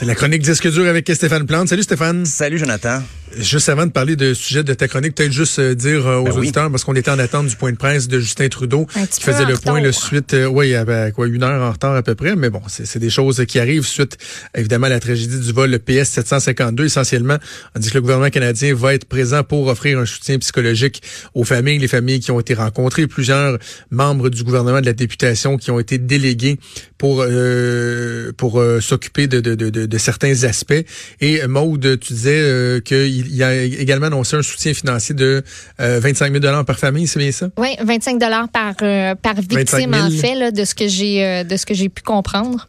C'est la chronique Disque dur avec Stéphane Plante. Salut Stéphane. Salut Jonathan. Juste avant de parler de sujet de ta chronique, peut-être juste euh, dire euh, aux Ben oui. auditeurs, parce qu'on était en attente du point de presse de Justin Trudeau, Un qui faisait le point le suite, euh, oui, il y avait quoi, une heure en retard à peu près, mais bon, c'est des choses qui arrivent suite, évidemment, à la tragédie du vol le PS 752. Essentiellement, on dit que le gouvernement canadien va être présent pour offrir un soutien psychologique aux familles, les familles qui ont été rencontrées, plusieurs membres du gouvernement de la députation qui ont été délégués pour euh, pour euh, s'occuper de, de, de, de- de certains aspects. Et Maude, tu disais euh, qu'il y a également annoncé un soutien financier de euh, 25 000 par famille, c'est bien ça? Oui, 25 dollars par euh, par 25 victime 000. en fait là, de ce que j'ai euh, de ce que j'ai pu comprendre.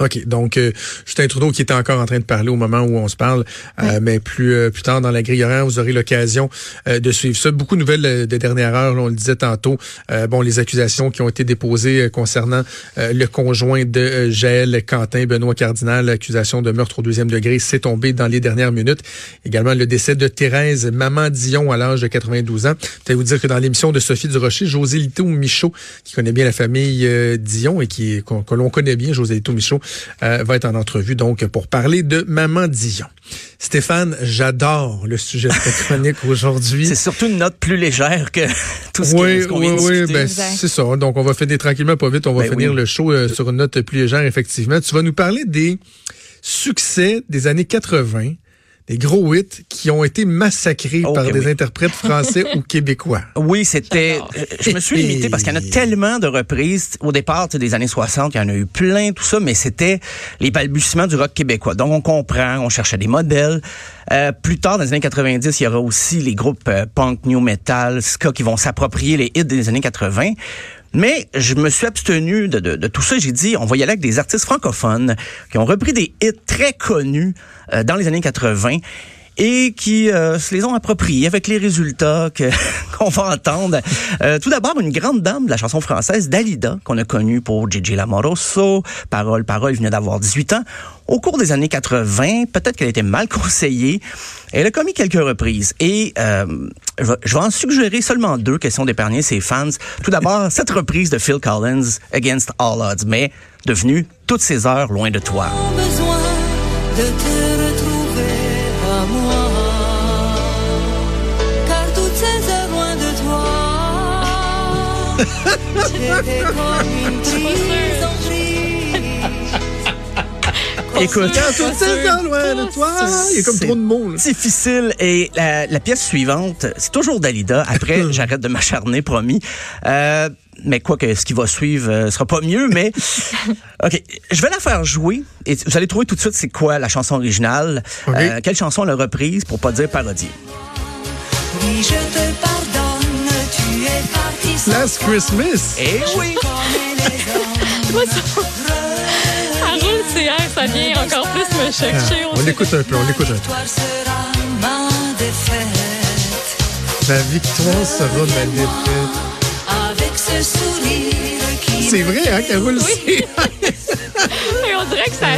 OK. Donc, euh, Justin Trudeau qui était encore en train de parler au moment où on se parle, euh, mais plus euh, plus tard dans la grille horaire, vous aurez l'occasion euh, de suivre ça. Beaucoup de nouvelles euh, de dernière heure, là, on le disait tantôt. Euh, bon, les accusations qui ont été déposées concernant euh, le conjoint de Jaël Quentin, Benoît Cardinal, l'accusation de meurtre au deuxième degré, s'est tombé dans les dernières minutes. Également, le décès de Thérèse Maman Dion à l'âge de 92 ans. Peut-être vous dire que dans l'émission de Sophie Durocher, José Lito Michaud, qui connaît bien la famille euh, Dion et qui que l'on connaît bien, José Lito Michaud, euh, va être en entrevue donc pour parler de Maman Dion. Stéphane, j'adore le sujet de ta chronique aujourd'hui. C'est surtout une note plus légère que tout ce Oui, qu'on oui, vient de oui, discuter. ben, c'est ça. Donc, on va finir tranquillement, pas vite. On va Ben finir oui. le show euh, sur une note plus légère, effectivement. Tu vas nous parler des succès des années 80, des gros hits qui ont été massacrés Oh, par que des oui. interprètes français ou québécois. Oui, c'était. Je me suis limité parce qu'il y en a tellement de reprises. Au départ, tu sais, des années 60, il y en a eu plein, tout ça, mais c'était les balbutiements du rock québécois. Donc, on comprend, on cherchait des modèles. Euh, plus tard, dans les années 90, il y aura aussi les groupes euh, punk, new metal, ska qui vont s'approprier les hits des années 80. Mais je me suis abstenu de, de- de tout ça. J'ai dit, on va y aller avec des artistes francophones qui ont repris des hits très connus euh, dans les années 80 et qui euh, se les ont appropriés avec les résultats que qu'on va entendre. Euh, tout d'abord, une grande dame de la chanson française, Dalida, qu'on a connue pour Gigi Lamoroso, Parole, Parole, il venait d'avoir 18 ans. Au cours des années 80, peut-être qu'elle était mal conseillée. Elle a commis quelques reprises et euh, je, vais, je vais en suggérer seulement deux questions d'épargner ses fans. Tout d'abord, cette reprise de Phil Collins, Against All Odds, mais devenue toutes ces heures loin de toi. besoin de te Écoute. Tout ça dans loin de toi, il y a comme trop de mots. là. difficile. Et la, la pièce suivante, c'est toujours Dalida. Après, j'arrête de m'acharner, promis. Euh, mais quoi que ce qui va suivre euh, sera pas mieux, mais OK, je vais la faire jouer et vous allez trouver tout de suite c'est quoi la chanson originale. Euh, quelle chanson elle a reprise pour pas dire parodie? Oui, je te sans Last Christmas. Eh oui. Ça, ça roule CR, ça vient encore plus me chercher. On l'écoute un peu, on l'écoute un peu. Toi sera ma défaite. Ma victoire sera ma défaite. Avec ce sourire qui C'est vrai, hein, Carole? Et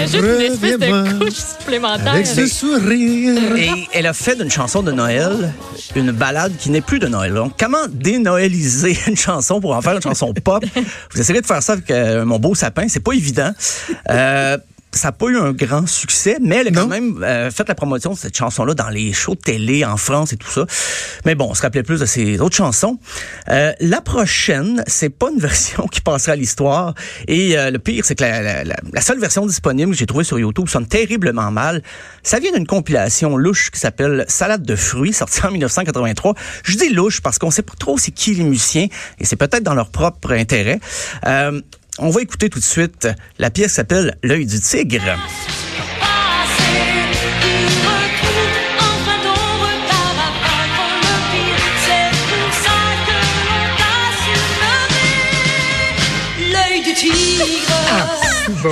on dirait que ça ajoute une espèce de couche supplémentaire. Avec ce sourire. Et elle a fait d'une chanson de Noël une balade qui n'est plus de Noël. Donc, comment dénoëliser une chanson pour en faire une chanson pop? Vous essayerez de faire ça avec euh, mon beau sapin. C'est pas évident. Euh, ça n'a pas eu un grand succès, mais elle a Non. quand même euh, fait la promotion de cette chanson-là dans les shows de télé en France et tout ça. Mais bon, on se rappelait plus de ses autres chansons. Euh, la prochaine, c'est pas une version qui passera à l'histoire. Et euh, le pire, c'est que la, la- la- la seule version disponible que j'ai trouvée sur YouTube sonne terriblement mal. Ça vient d'une compilation louche qui s'appelle Salade de fruits, sortie en 1983. Je dis louche parce qu'on sait pas trop c'est qui les musiciens et c'est peut-être dans leur propre intérêt. Euh, on va écouter tout de suite la pièce s'appelle L'œil du tigre. L'œil du tigre. Bon.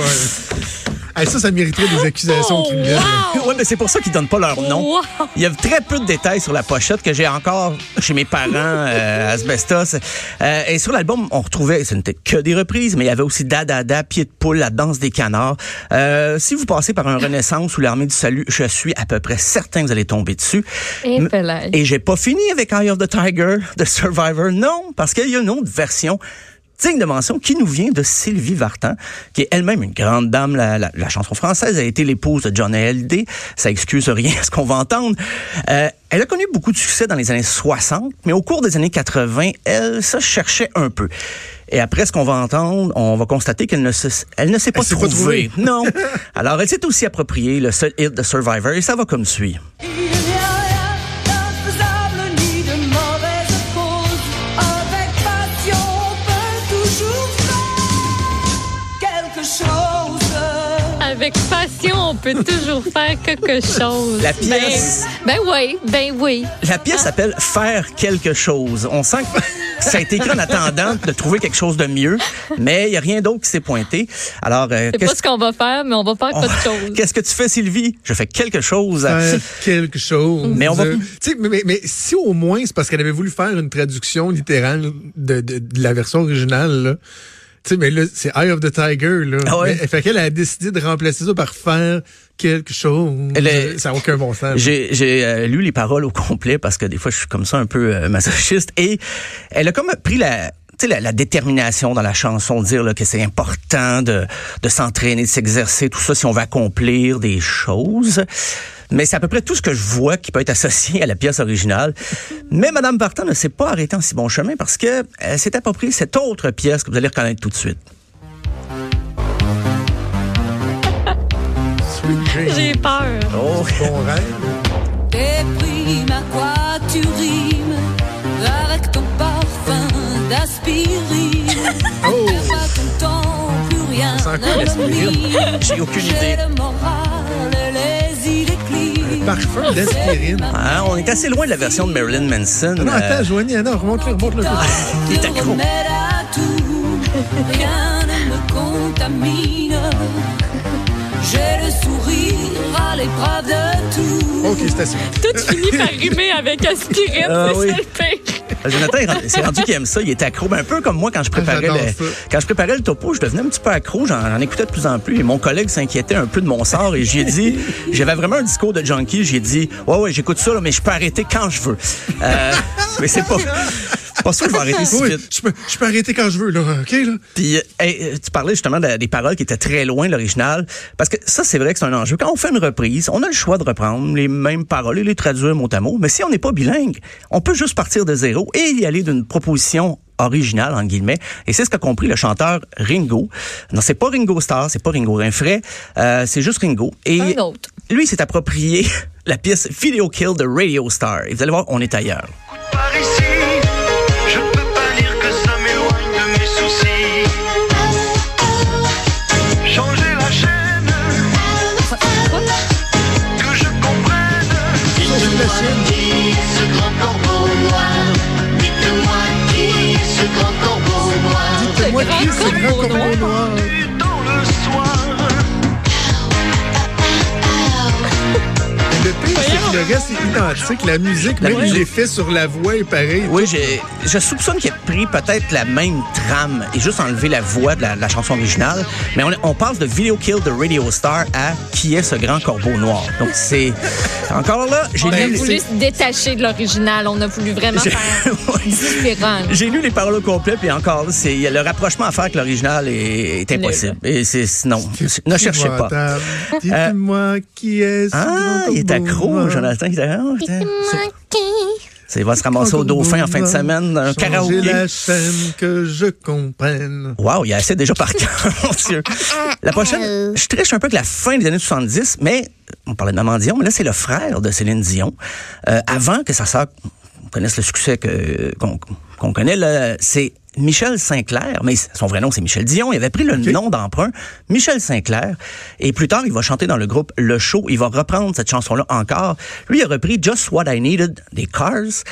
Hey, ça, ça mériterait des accusations Oh, criminelles. wow! Ouais, mais c'est pour ça qu'ils donnent pas leur nom. Wow! Il y a très peu de détails sur la pochette que j'ai encore chez mes parents, euh, Asbestos. Euh, et sur l'album, on retrouvait, ce n'était que des reprises, mais il y avait aussi Da Da Da, Pied de poule, La danse des canards. Euh, si vous passez par un Renaissance ou l'Armée du Salut, je suis à peu près certain que vous allez tomber dessus. Et. Et j'ai pas fini avec Eye of the Tiger, The Survivor. Non, parce qu'il y a une autre version digne de mention qui nous vient de Sylvie Vartan, qui est elle-même une grande dame, la, la, la chanson française, a été l'épouse de John L.D. Ça excuse rien à ce qu'on va entendre. Euh, elle a connu beaucoup de succès dans les années 60, mais au cours des années 80, elle se cherchait un peu. Et après ce qu'on va entendre, on va constater qu'elle ne se, elle ne s'est pas, s'est pas trouvée. Non. Alors, elle s'est aussi appropriée le seul hit de Survivor et ça va comme suit. Passion, on peut toujours faire quelque chose. La pièce- Ben, ben oui, ben oui. La pièce s'appelle Faire quelque chose. On sent que ça a été écrit en attendant de trouver quelque chose de mieux, mais il n'y a rien d'autre qui s'est pointé. Alors, euh, C'est pas ce qu'on va faire, mais on va faire quelque chose. qu'est-ce que tu fais, Sylvie? Je fais quelque chose. à- Faire quelque chose. Mais on va- Euh, tu sais, mais, mais- mais si au moins c'est parce qu'elle avait voulu faire une traduction littérale de, de- de la version originale, là. Tu sais, mais là, c'est Eye of the Tiger, là. Ah ouais? Mais, fait qu'elle a décidé de remplacer ça par faire quelque chose. Elle est- Ça n'a aucun bon sens. J'ai, j'ai euh, lu les paroles au complet parce que des fois je suis comme ça un peu euh, masochiste et elle a comme pris la tu sais, la, la détermination dans la chanson, de dire là, que c'est important de, de s'entraîner, de s'exercer, tout ça, si on veut accomplir des choses. Mais c'est à peu près tout ce que je vois qui peut être associé à la pièce originale. Mais Madame Vartan ne s'est pas arrêtée en si bon chemin parce que elle s'est appropriée cette autre pièce que vous allez reconnaître tout de suite. J'ai peur. Oh, Bon rêve. Déprime à quoi tu rimes avec ton d'aspirine. Oh. Perds pas ton temps, plus rien Ça sent quoi, ne l'aspirine? J'ai aucune J'ai idée. le moral et les idées clean. Parfum d'aspirine. hein, on est assez loin de la version de Marilyn Manson. Non, euh, attends, Joanie, non, remonte-le, remonte-le. Il est accro. tout, rien ne me contamine. J'ai le sourire à l'épreuve de tout. OK, c'est assez. Tout finit par rimer avec aspirine, Ah c'est oui. ça le pire. Jonathan, il rend- c'est rendu qu'il aime ça. Il est accro. Ben, un peu comme moi quand je préparais J'adore le, quand je préparais le topo, je devenais un petit peu accro. J'en, j'en écoutais de plus en plus. Et mon collègue s'inquiétait un peu de mon sort. Et j'ai dit, j'avais vraiment un discours de junkie. J'ai dit, ouais, ouais, j'écoute ça, là, mais je peux arrêter quand je veux. Euh, mais c'est pas, pas sûr que je vais arrêter si Oui, vite. je peux, je peux arrêter quand je veux, là. OK, là? Puis, euh, hey, euh, tu parlais justement de- des paroles qui étaient très loin de l'original. Parce que ça, c'est vrai que c'est un enjeu. Quand on fait une reprise, on a le choix de reprendre les mêmes paroles et les traduire mot à mot. Mais si on n'est pas bilingue, on peut juste partir de zéro et y aller d'une proposition originale, en guillemets. Et c'est ce qu'a compris le chanteur Ringo. Non, c'est pas Ringo Starr, c'est pas Ringo Rinfray, euh, c'est juste Ringo. Et Un autre. lui, il s'est approprié la pièce Video Kill de Radio Star. Et vous allez voir, on est ailleurs. Par ici, Dites-moi grand qui c'est le reste est identique. La musique, même musique. l'effet sur la voix est pareil. Oui, j'ai- je soupçonne qu'il a pris peut-être la même trame et juste enlevé la voix de la, chanson originale. Mais on, on passe de Video Kill de Radio Star à Qui est ce grand corbeau noir? Donc c'est encore là, j'ai On a lu, voulu se détacher de l'original. On a voulu vraiment J'ai- faire différent. j'ai lu les paroles au complet puis encore là, c'est le rapprochement à faire avec l'original est, est impossible. Et c'est non, ne cherchez pas. Épouvantable. Dites-moi qui est ce Ah, grand il est corbeau accro, noir? Putain. C'est- Il va se ramasser au dauphin en fin de semaine un karaoké. la chaîne que je comprenne. Wow, il y a assez déjà par cœur, mon Dieu. La prochaine, je triche un peu avec la fin des années 70, mais on parlait de Maman Dion, mais là, c'est le frère de Céline Dion. Euh, avant que sa sœur connaisse le succès qu'on connaît, c'est Michel Sinclair, mais son vrai nom, c'est Michel Dion. Il avait pris le nom d'emprunt, Michel Sinclair. Et plus tard, il va chanter dans le groupe Le Show. Il va reprendre cette chanson-là encore. Lui, il a repris Just What I Needed des Cars,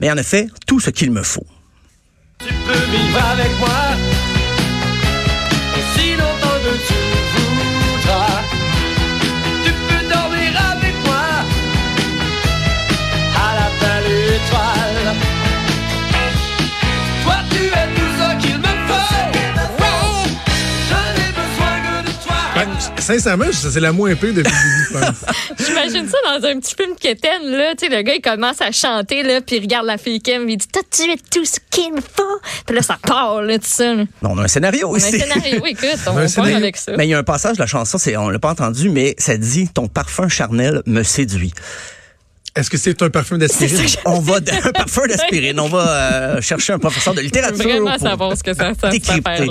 mais en a fait tout ce qu'il me faut. Tu peux vivre avec moi sincèrement, c'est la moins pire de Bibi, je pense. J'imagine ça dans un petit film quétaine, là. Tu sais, le gars, il commence à chanter, là, puis il regarde la fille Kim, il dit T'as-tu tout ce qu'il me faut Puis là, ça part, là, tout ça. là. On a un scénario On a un aussi. scénario, écoute, on Un va scénario. avec ça. Mais il y a un passage de la chanson, c'est on l'a pas entendu, mais ça dit ton parfum charnel me séduit. Est-ce que c'est un parfum d'aspirine? On va d'un parfum d'aspirine, on va euh, chercher un professeur de littérature. vraiment pour savoir ce que ça, ça, décrypter.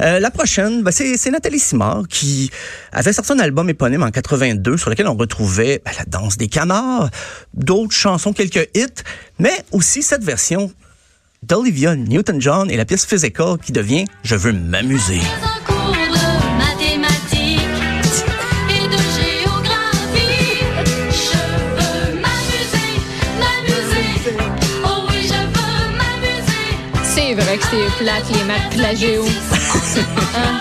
Euh, la prochaine, ben, c'est c'est Nathalie Simard qui avait sorti un album éponyme en 82 sur lequel on retrouvait ben, la danse des canards, d'autres chansons, quelques hits, mais aussi cette version d'Olivia Newton-John et la pièce Physical qui devient Je veux m'amuser. M'amuser. C'est vrai que c'est plate, les maths puis la géo. Hein?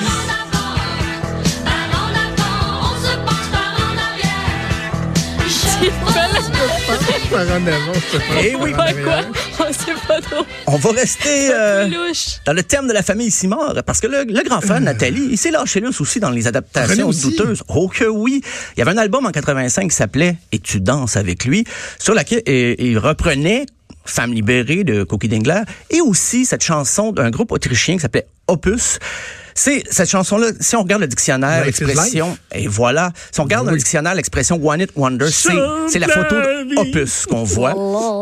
Par en avant, on se penche par en arrière. Je Par en avant, je sais pas. Eh oui, Par quoi? On sait pas trop. On va rester euh, Louche. dans le thème de la famille Simard, parce que le, le grand frère Nathalie, il s'est lâché là aussi dans les adaptations douteuses. Oh que oui! Il y avait un album en 85 qui s'appelait Et tu danses avec lui, sur laquelle euh, il reprenait Femme libérée de Cookie Dingler et aussi cette chanson d'un groupe autrichien qui s'appelait Opus. C'est cette chanson-là, si on regarde le dictionnaire, l'expression, et voilà, si on regarde dans le dictionnaire l'expression One It Wonder, c'est c'est la photo d'Opus qu'on voit.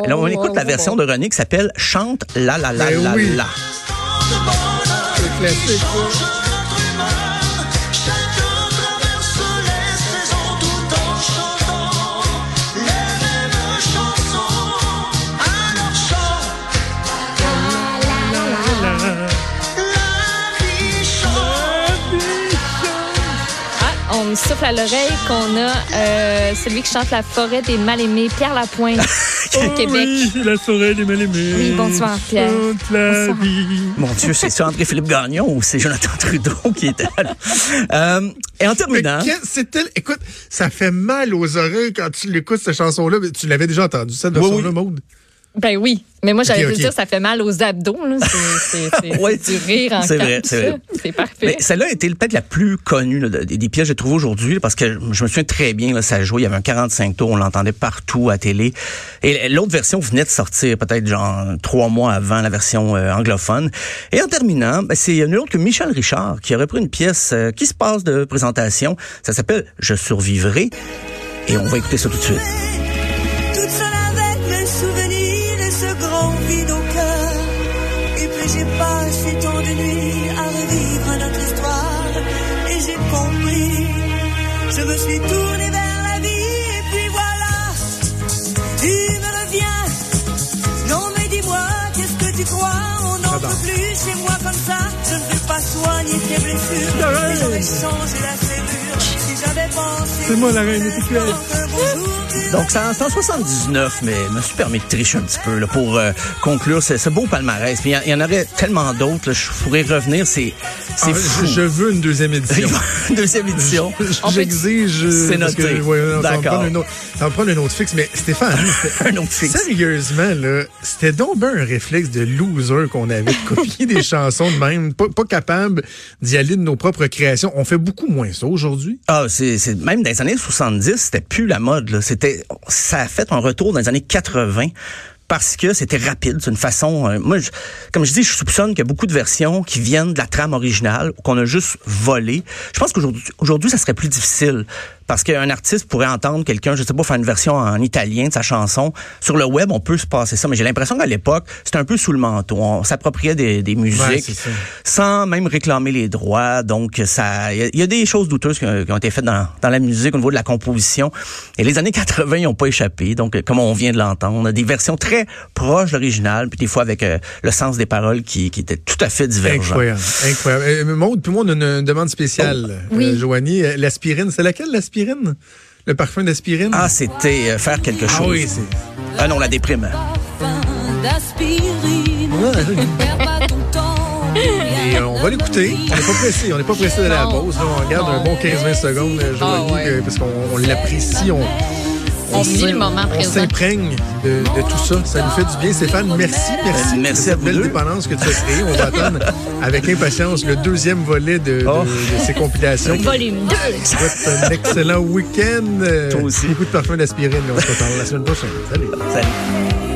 Et là, on écoute la version de René qui s'appelle Chante la la la Ben la oui. la. Me souffle à l'oreille qu'on a euh, celui qui chante La forêt des mal-aimés, Pierre Lapointe, au Québec. Oui, la forêt des mal-aimés. Oui, bonsoir, Pierre. Toute la Bonsoir. vie. Mon Dieu, c'est ça André-Philippe Gagnon ou c'est Jonathan Trudeau qui était là? Euh, et en Mais terminant, c'était, écoute, ça fait mal aux oreilles quand tu l'écoutes, cette chanson-là. mais Tu l'avais déjà entendue, cette version-là, oui. Maude? Ben oui. Mais moi, j'allais Ok, vous ok. dire, ça fait mal aux abdos. là. C'est- C'est c'est- Ouais. c'est du rire en C'est vrai, c'est ça. vrai. C'est parfait. mais celle-là a été peut-être la plus connue là, des, des pièces que j'ai trouvées aujourd'hui parce que je me souviens très bien, là, ça jouait, il y avait un 45 tours, on l'entendait partout à télé. Et l'autre version venait de sortir peut-être genre trois mois avant la version euh, anglophone. Et en terminant, ben, c'est nul autre que Michel Richard qui a repris une pièce euh, qui se passe de présentation. Ça s'appelle Je survivrai. Et on va écouter ça tout de suite. De à revivre notre histoire. Et j'ai compris, je me suis tournée vers la vie. Et puis voilà, tu me reviens. Non mais dis-moi, qu'est-ce que tu crois? On n'en peut plus chez moi comme ça. Je ne vais pas soigner tes blessures. Mais j'aurais changé la C'est moi, la reine Donc, c'est en c'est en 79, mais je me suis permis de tricher un petit peu là, pour euh, conclure ce, ce beau palmarès. Il y en- il y, en aurait tellement d'autres. Je pourrais revenir. C'est Ah, fou. je, je veux une deuxième édition. Deuxième édition. J'exige. euh, C'est noté. ouais, D'accord. prendre un autre- on va prendre un autre fixe. Mais Stéphane, Un autre fixe. Sérieusement, là, c'était donc un réflexe de loser qu'on avait de copier des chansons de même, pas, pas capable d'y aller de nos propres créations. On fait beaucoup moins ça aujourd'hui. Ah, c'est même dans les années 70, c'était plus la mode. C'était, ça a fait un retour dans les années 80 parce que c'était rapide. C'est une façon. euh, moi, comme je dis, je soupçonne qu'il y a beaucoup de versions qui viennent de la trame originale ou qu'on a juste volé. Je pense qu'aujourd'hui, aujourd'hui, ça serait plus difficile parce qu'un artiste pourrait entendre quelqu'un, je sais pas, faire une version en italien de sa chanson. Sur le web, on peut se passer ça, mais j'ai l'impression qu'à l'époque, c'était un peu sous le manteau. On s'appropriait des, des musiques Ouais, c'est ça. sans même réclamer les droits. Donc, ça, il y, a- y a des choses douteuses qui, ont qui ont été faites dans, dans la musique au niveau de la composition. Et les années 80, ils n'ont pas échappé. Donc, comme on vient de l'entendre, des versions très proches de l'original, puis des fois avec euh, le sens des paroles qui, qui étaient tout à fait divergents. Incroyable. Incroyable. Euh, Maude, puis moi, on a une, une demande spéciale. Oui. Euh, Joanie, euh, l'aspirine, c'est laquelle l'aspirine? Le parfum d'aspirine? Ah, c'était euh, faire quelque chose. Ah oui, c'est. Ah non, la déprime. Et euh, on va l'écouter. On n'est pas pressé. On n'est pas pressé d'aller à la pause. là. on regarde un bon 15-20 secondes, euh, Joanie, Ah ouais. parce qu'on on l'apprécie. On, on On vit le moment on présent. s'imprègne de, de tout ça. Ça nous fait du bien. Stéphane, merci, merci. Ben, merci de à cette vous belle deux. dépendance que tu as créée. On va attendre avec impatience le deuxième volet de, de- Oh. de ces compilations. Volume 2. Souhaite un excellent week-end. Euh, Toi aussi. Beaucoup de parfums d'aspirine. On se reparle la semaine prochaine. Salut. Salut.